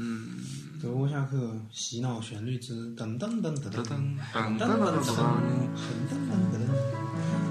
嗯，德国下课洗脑旋律之噔噔噔噔噔。噔噔噔噔噔。噔噔噔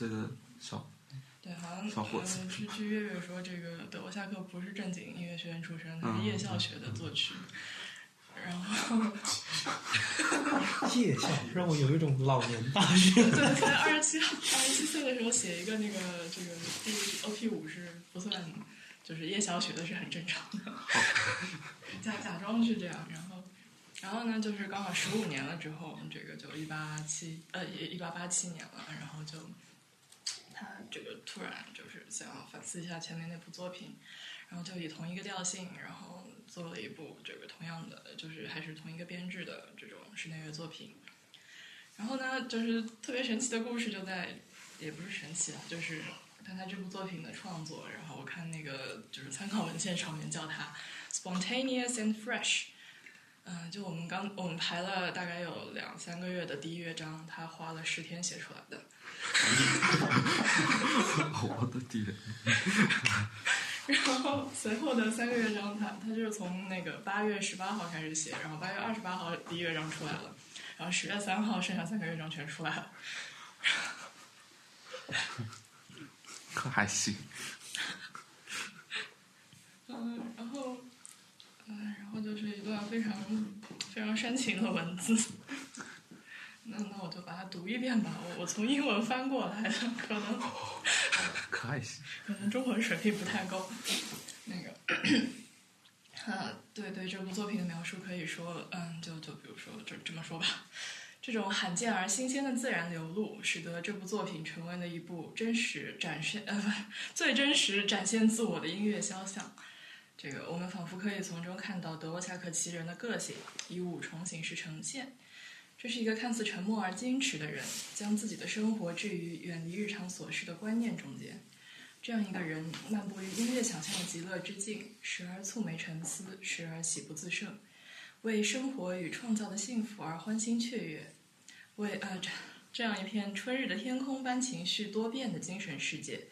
二十几岁的小，对，好像小伙子呃，据据月月说，这个德沃夏克不是正经音乐学院出身，他嗯是夜校学的作曲。然后，夜校让我有一种老年大学。对，才二十七二十七岁的时候写一个那个这个第 OP 五是不算，就是夜校学的是很正常的，假假装是这样，然后。然后呢，就是刚好十五年了之后，这个就一八七呃一八八七年了，然后就他这个突然就是想要反思一下前面那部作品，然后就以同一个调性，然后做了一部这个同样的，就是还是同一个编制的这种室内乐作品。然后呢，就是特别神奇的故事就在，也不是神奇啊，就是看他这部作品的创作，然后我看那个就是参考文献上面叫它 spontaneous and fresh。嗯、就我们刚我们排了大概有两三个月的第一乐章，他花了十天写出来的。我的天！然后随后的三个乐章，他他就是从那个八月十八号开始写，然后八月二十八号第一乐章出来了，然后十月三号剩下三个乐章全出来了。可还行。嗯，然后，嗯，然后就是一段非常非常煽情的文字。那那我就把它读一遍吧。我我从英文翻过来的，可能可还行。可能中文水平不太够。那个，啊，对对，这部作品的描述可以说，嗯，就就比如说，就这么说吧。这种罕见而新鲜的自然流露，使得这部作品成为了一部真实展现呃不最真实展现自我的音乐肖像。这个我们仿佛可以从中看到德沃夏克其人的个性，以五重形式呈现。这是一个看似沉默而矜持的人，将自己的生活置于远离日常琐事的观念中间。这样一个人，漫步于音乐想象的极乐之境，时而蹙眉沉思，时而喜不自胜，为生活与创造的幸福而欢欣雀跃，为呃这这样一片春日的天空般情绪多变的精神世界，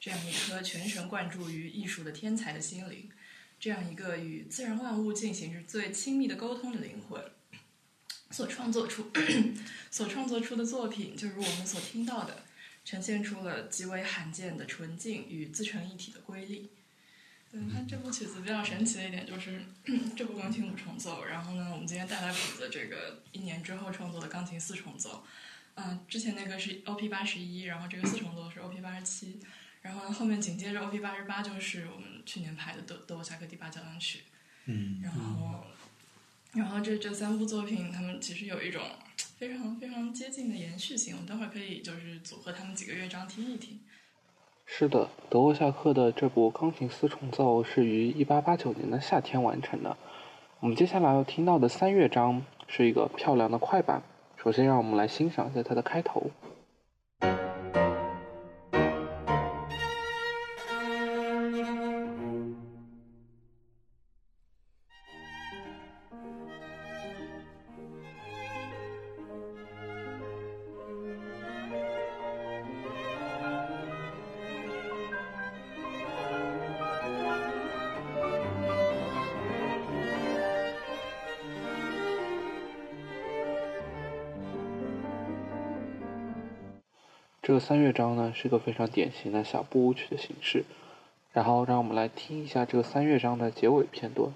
这样一颗全神贯注于艺术的天才的心灵，这样一个与自然万物进行着最亲密的沟通的灵魂，所创作出 所创作出的作品，就如我们所听到的，呈现出了极为罕见的纯净与自成一体的瑰丽。对，它这部曲子比较神奇的一点就是 这部钢琴五重奏，然后呢，我们今天带来谱子这个一年之后创作的钢琴四重奏，嗯、之前那个是 OP 八十一，然后这个四重奏是 OP 八十七，然后后面紧接着 OP 八十八就是我们去年拍的德德沃夏克第八交响曲，嗯，然后，然后这这三部作品，他们其实有一种非常非常接近的延续性。我们待会儿可以就是组合他们几个乐章听一听。是的，德沃夏克的这部钢琴四重奏是于一八八九年的夏天完成的。我们接下来要听到的三乐章是一个漂亮的快板。首先，让我们来欣赏一下它的开头。个三乐章呢是个非常典型的小步舞曲的形式。然后，让我们来听一下这个三乐章的结尾片段。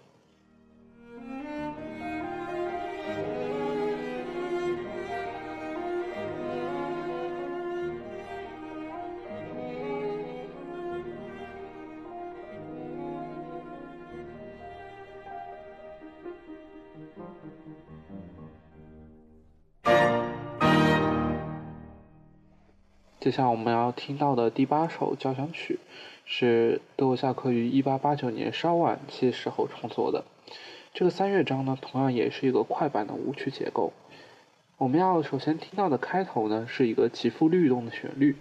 接下来我们要听到的第八首交响曲，是德沃夏克于一八八九年稍晚些时候创作的。这个三乐章呢，同样也是一个快板的舞曲结构。我们要首先听到的开头呢，是一个起伏律动的旋律。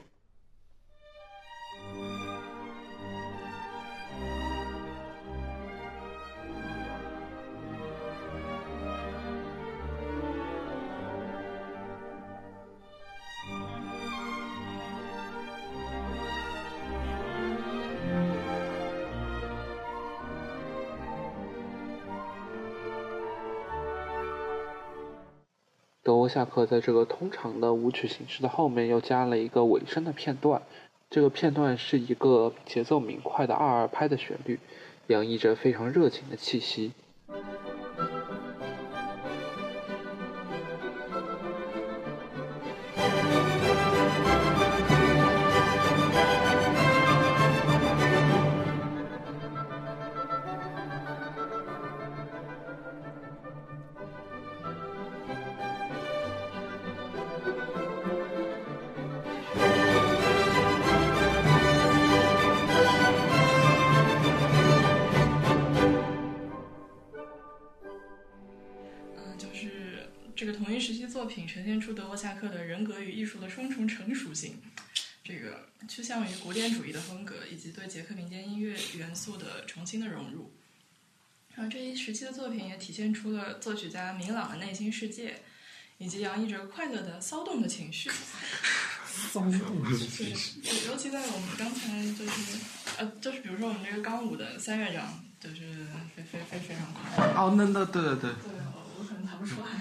下课在这个通常的舞曲形式的后面又加了一个尾声的片段，这个片段是一个节奏明快的二二拍的旋律，洋溢着非常热情的气息。素的重新的融入。然后这一时期的作品也体现出了作曲家明朗的内心世界，以及洋溢着快乐的骚动的情绪。骚动对，尤其在我们刚才就是呃，就是比如说我们这个钢舞的三乐章，就是非非非非常快。哦，那那对对对，对，我我可能弹不出来。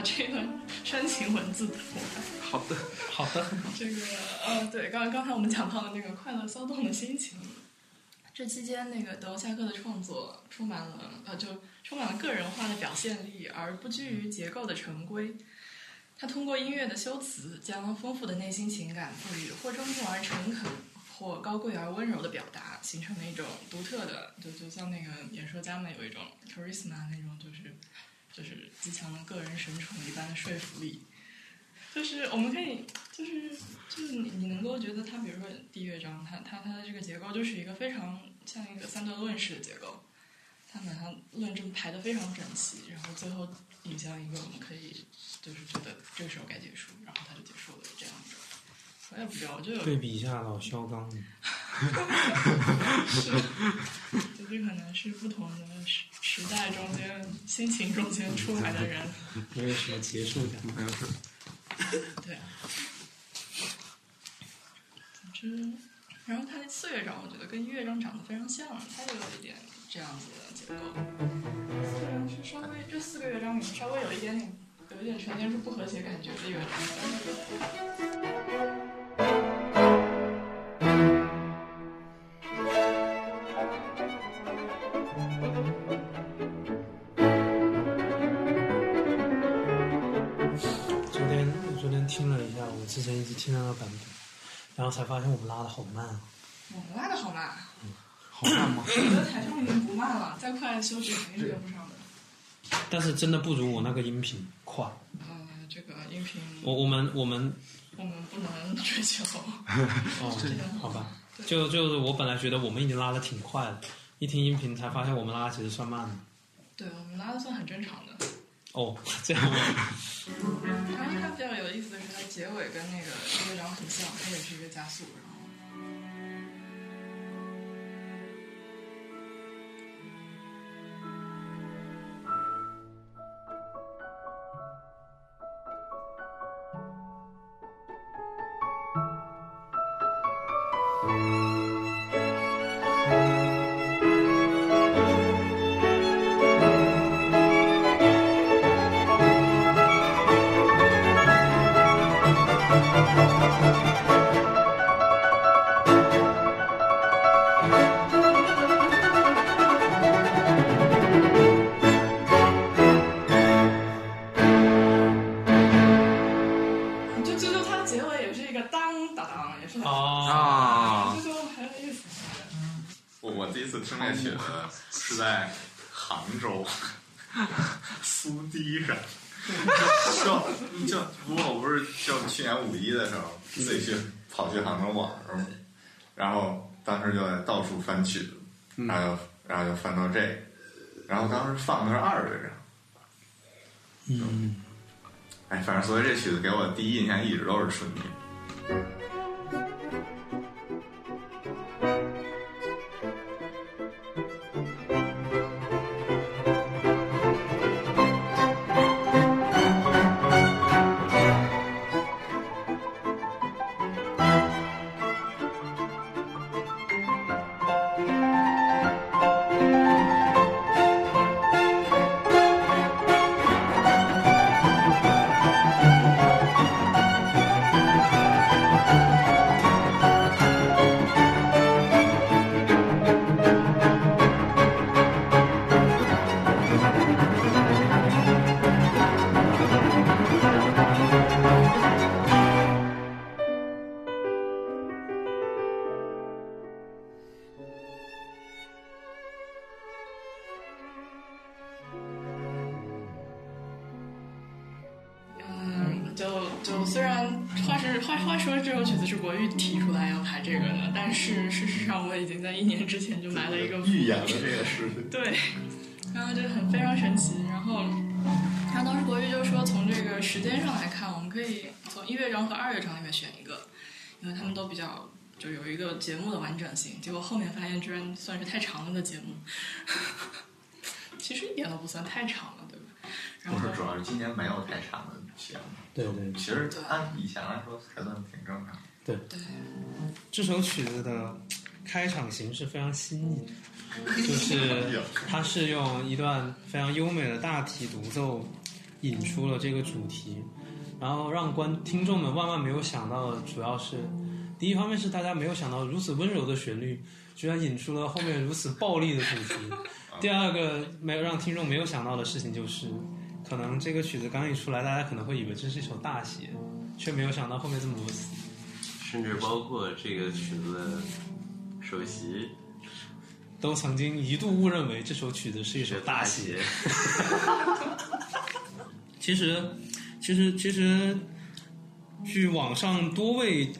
把这段煽情文字读完。好的，好的，这个呃，对，刚刚才我们讲到了那个快乐骚动的心情，这期间那个德沃夏克的创作充满了呃，就充满了个人化的表现力，而不拘于结构的成规。他通过音乐的修辞，将丰富的内心情感赋予或庄重而诚恳，或高贵而温柔的表达，形成了一种独特的，就就像那个演说家们有一种 charisma 那种，就是就是极强的个人神宠一般的说服力。就是我们可以，就是就是你你能够觉得它，比如说第一乐章，它它它的这个结构就是一个非常像一个三段论式的结构，它把它论证排得非常整齐，然后最后引向一个我们可以就是觉得这个时候该结束，然后它就结束了这样子。我也不知道，我就有对比一下老肖刚，是，就是可能是不同的时时代中间、心情中间出来的人，没有什么结束感。对。总之，然后他的四乐章，我觉得跟一乐章长得非常像，它就有一点这样子的结构。四乐章是稍微这四个乐章里面稍微有一点点，有一点呈现出不和谐感觉的乐章。然后才发现我们拉的好慢啊。我们拉的好慢，好慢吗？我觉得台上已经不慢了，再快休息肯定是跟不上的。但是真的不如我那个音频快。呃，这个音频我我们我们我们不能追求。哦，好吧，就就是我本来觉得我们已经拉的挺快了，一听音频才发现我们拉的其实算慢的。对我们拉的算很正常的。哦，这样？然后它比较有意思的是，它结尾跟那个乐章很像，它也是一个加速，然后。就自己去跑去杭州玩儿嘛，然后当时就在到处翻曲子，然后就然后就翻到这个，然后当时放的是二乐章，嗯，哎，反正所以这曲子给我第一印象一直都是春天。非常神奇。然后，然后当时国玉就说，从这个时间上来看，我们可以从一乐章和二乐章里面选一个，因为他们都比较就有一个节目的完整性。结果后面发现，居然算是太长了的节目，其实一点都不算太长了，对吧？然后不是，主要是今年没有太长的节目。对对，其实按以前来说还算挺正常。对对，这首曲子的开场形式非常新颖，就是 它是用一段非常优美的大提独奏引出了这个主题，然后让观听众们万万没有想到的，主要是第一方面是大家没有想到如此温柔的旋律，居然引出了后面如此暴力的主题。第二个没有让听众没有想到的事情就是，可能这个曲子刚一出来，大家可能会以为这是一首大戏，却没有想到后面这么多死。甚至包括这个曲子的首席都曾经一度误认为这首曲子是一首大戏。其实，其实，其实，据网上多位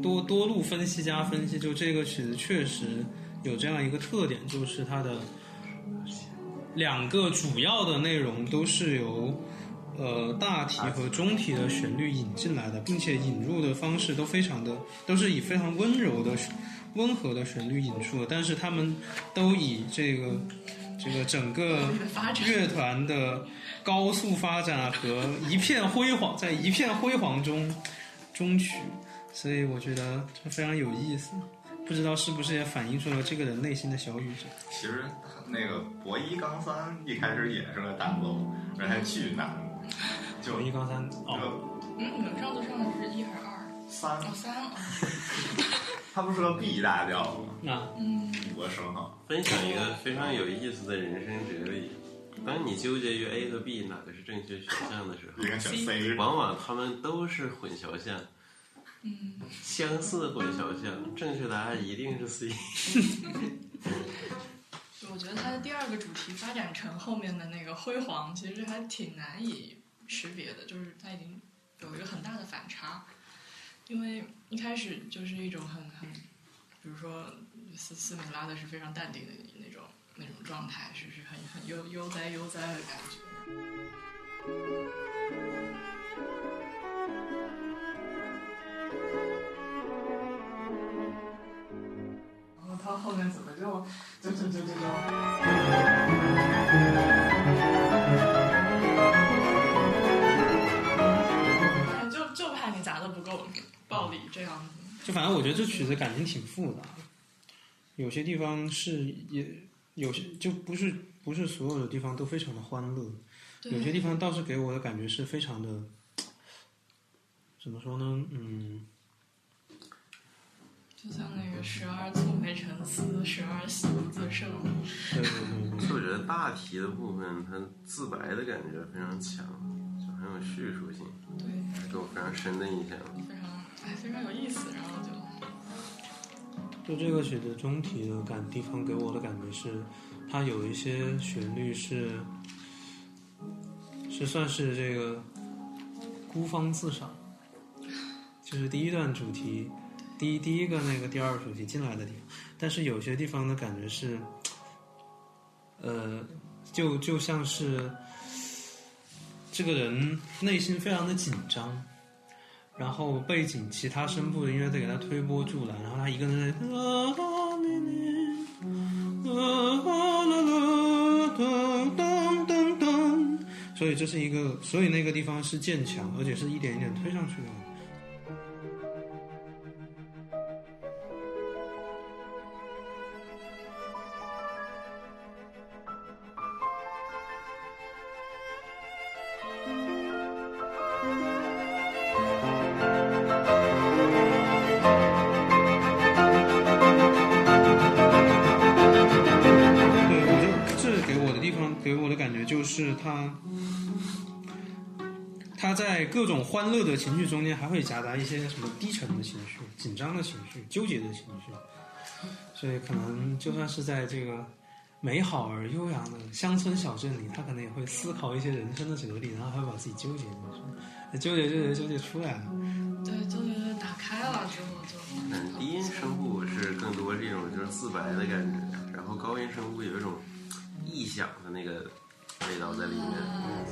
多多路分析家分析，就这个曲子确实有这样一个特点，就是它的两个主要的内容都是由呃大题和中题的旋律引进来的，并且引入的方式都非常的都是以非常温柔的、温和的旋律引出的，但是他们都以这个这个整个乐团的高速发展和一片辉煌，在一片辉煌中终曲，所以我觉得这非常有意思。不知道是不是也反映出了这个人内心的小宇宙？其实那个博一刚三一开始也是个大奏，而且还巨难，就九一杠三哦，就嗯，你们上次上的是一还是二？三，哦，三啊。它不是个 B 大调吗？啊嗯，五个升号，分享一个非常有意思的人生哲理。当你纠结于 A 和 B 哪个是正确选项的时候应，该选 C。往往他们都是混淆项，嗯，相似混淆项，正确答案一定是 C。我觉得它的第二个主题发展成后面的那个辉煌，其实还挺难以识别的，就是它已经有一个很大的反差，因为一开始就是一种很很，比如说四四米拉的是非常淡定的那种那种状态，是是很很悠悠哉悠哉的感觉。然后他后面怎么就就就就就就。就就怕你砸的不够暴力这样子。就反正我觉得这曲子感情挺复杂的，有些地方是也有些就不是不是所有的地方都非常的欢乐，有些地方倒是给我的感觉是非常的，怎么说呢？嗯，就像那个十二蹙眉沉思，十二喜不自胜。对对对对。其实我觉得大题的部分，它自白的感觉非常强，就很有叙述性，对，给我非常深的印象。哎非常有意思，然后就就这个曲子中体的感地方给我的感觉是，它有一些旋律是是算是这个孤芳自赏，就是第一段主题，第一第一个那个第二主题进来的地方，但是有些地方的感觉是，呃，就就像是这个人内心非常的紧张。然后背景其他声部的音乐在给他推波助澜，然后他一个人在，所以这是一个，所以那个地方是渐强，而且是一点一点推上去的。欢乐的情绪中间，还会夹杂一些什么低沉的情绪、紧张的情绪、纠结的情绪，所以可能就算是在这个美好而悠扬的乡村小镇里，他可能也会思考一些人生的哲理，然后还会把自己纠结进去，纠结纠结纠结出来了。对，就是打开了之后就。嗯，低音声部是更多这种就是自白的感觉，然后高音声部有一种臆想的那个味道在里面。哎，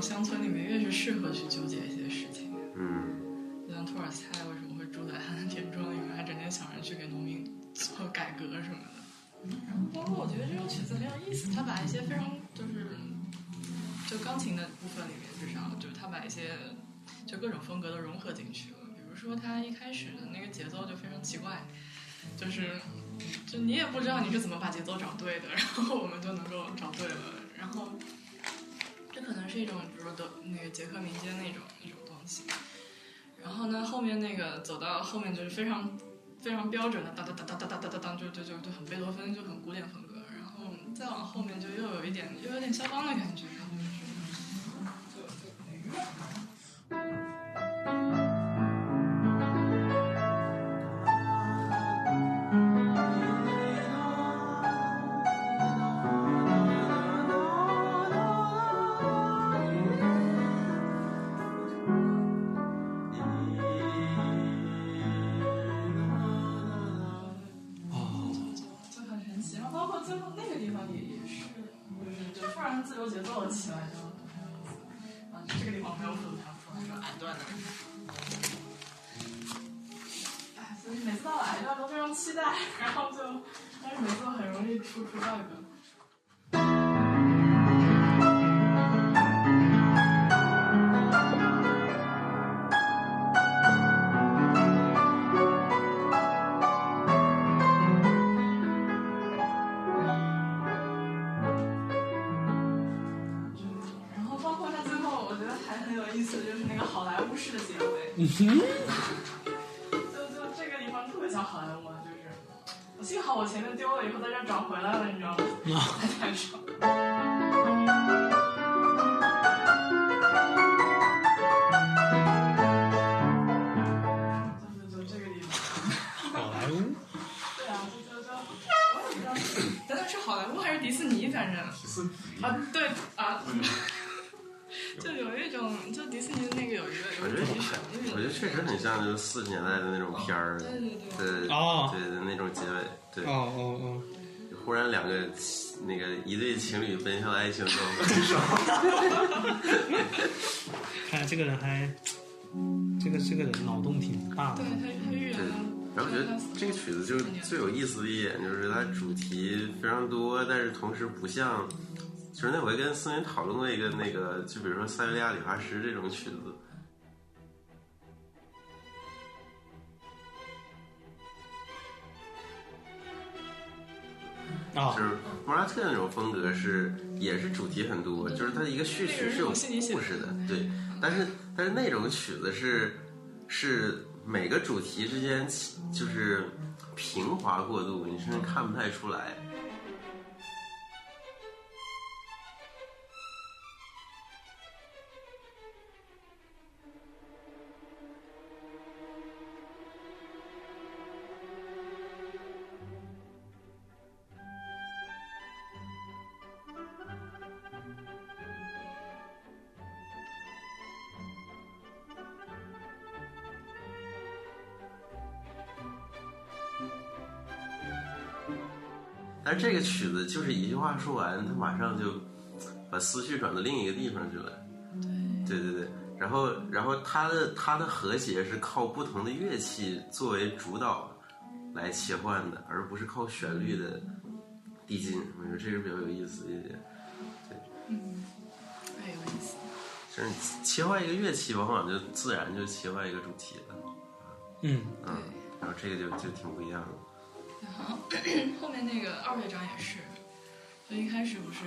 种乡村里面，越是适合去纠结一些事情。嗯，就像托尔斯泰为什么会住在他的田庄里面，还整天想着去给农民做改革什么的。然后包括我觉得这首曲子很有意思，他把一些非常就是就钢琴的部分里面，至少就是他把一些就各种风格都融合进去了。比如说他一开始的那个节奏就非常奇怪，就是就你也不知道你是怎么把节奏找对的，然后我们就能够找对了，然后。这可能是一种，比如说德那个捷克民间那种那种东西。然后呢，后面那个走到后面就是非常非常标准的哒哒哒哒哒哒哒哒哒，就就就就很贝多芬，就很古典风格。然后再往后面就又有一点又有点肖邦的感觉，就就自由节奏起来，就很有。啊，这个地方没有什么弹出来，就矮段的。哎，所以每次到了矮段都非常期待，然后就，但是每次都很容易出出 bug。太爽。就是就这个地方。好莱坞，对啊，就就就，我也不知道是，等等是好莱坞还是迪士尼，反正啊，对啊，就有一种，就迪士尼的那个有一个我觉得确实很像就是四十年代的那种片儿，对对对，对哦对的那种结尾，对，哦哦哦，忽然两个那个一对情侣奔向爱情的 看来这个人还，这个这个人脑洞挺大的对。他他预言了，然后我觉得这个曲子就最有意思的一点就是它主题非常多，但是同时不像，就是那回跟思云讨论过一个那个，就比如说塞维利亚理发师这种曲子，啊就是莫扎特那种风格是也是主题很多，就是它一个序曲是有故事的，对。但是但是那种曲子是是每个主题之间就是平滑过渡，你甚至看不太出来。这个曲子就是一句话说完，他马上就把思绪转到另一个地方去了。对对对，然后然后它的它的和谐是靠不同的乐器作为主导来切换的，而不是靠旋律的递进。我觉得这个比较有意思一点。对，嗯，太有意思。就是切换一个乐器，往往就自然就切换一个主题了。嗯嗯，然后这个就就挺不一样的。然后 后面那个二乐章也是，就一开始不是。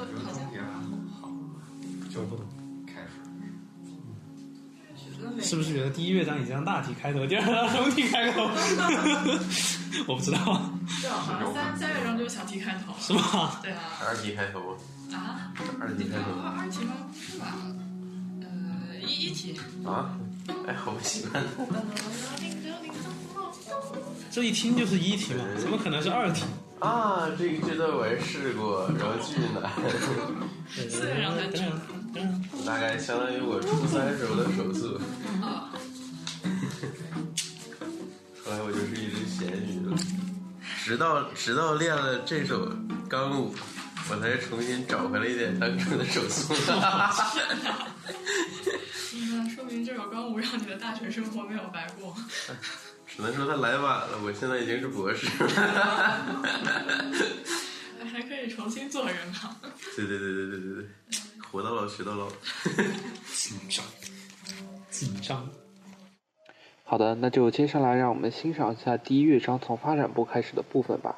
我觉得好像好，就不懂，开始。是不是觉得第一乐章已经让大题开头，第二让中题开头？我不知道，对啊，好像三三乐章就是小题开头，是吗？对啊。二题开头，啊？二题开头二二题吗？不是吧？呃，一一题。啊？哎，好不喜欢。这一听就是一题嘛，怎么可能是二题？啊，这个这段我也试过，然后巨难。大概相当于我初三时候的手速。啊。后来我就是一只咸鱼了，直到直到练了这首钢舞，我才重新找回了一点当初的手速。那说明这首钢舞让你的大学生活没有白过。只能说他来晚了，我现在已经是博士了。重新做人嘛？对对对对对对对，活到老学到老。紧张，紧张。好的，那就接下来让我们欣赏一下第一乐章从发展部开始的部分吧。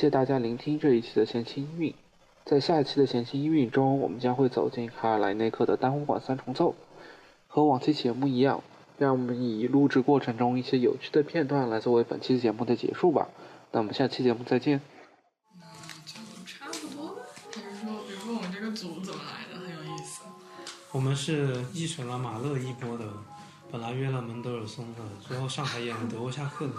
谢大家聆听这一期的闲情音韵。在下一期的闲情音韵中，我们将会走进卡尔莱内克的单簧管三重奏。和往期节目一样，让我们以录制过程中一些有趣的片段来作为本期节目的结束吧。那我们下期节目再见。那就差不多吧。还是说，比如说我们这个组怎么来的，很有意思。我们是继承了马勒一波的，本来约了门德尔松的，最后上海演了德沃夏克的。